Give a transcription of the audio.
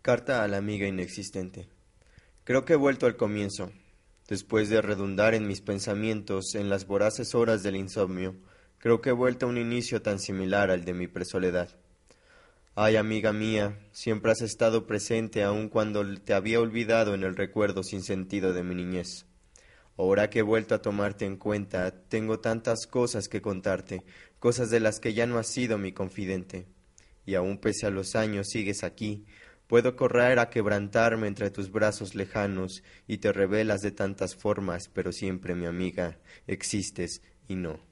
Carta a la amiga inexistente. Creo que he vuelto al comienzo. Después de redundar en mis pensamientos en las voraces horas del insomnio, creo que he vuelto a un inicio tan similar al de mi presoledad. Ay, amiga mía, siempre has estado presente aun cuando te había olvidado en el recuerdo sin sentido de mi niñez. Ahora que he vuelto a tomarte en cuenta, tengo tantas cosas que contarte, cosas de las que ya no has sido mi confidente. Y aun pese a los años sigues aquí, puedo correr a quebrantarme entre tus brazos lejanos y te revelas de tantas formas, pero siempre mi amiga, existes y no.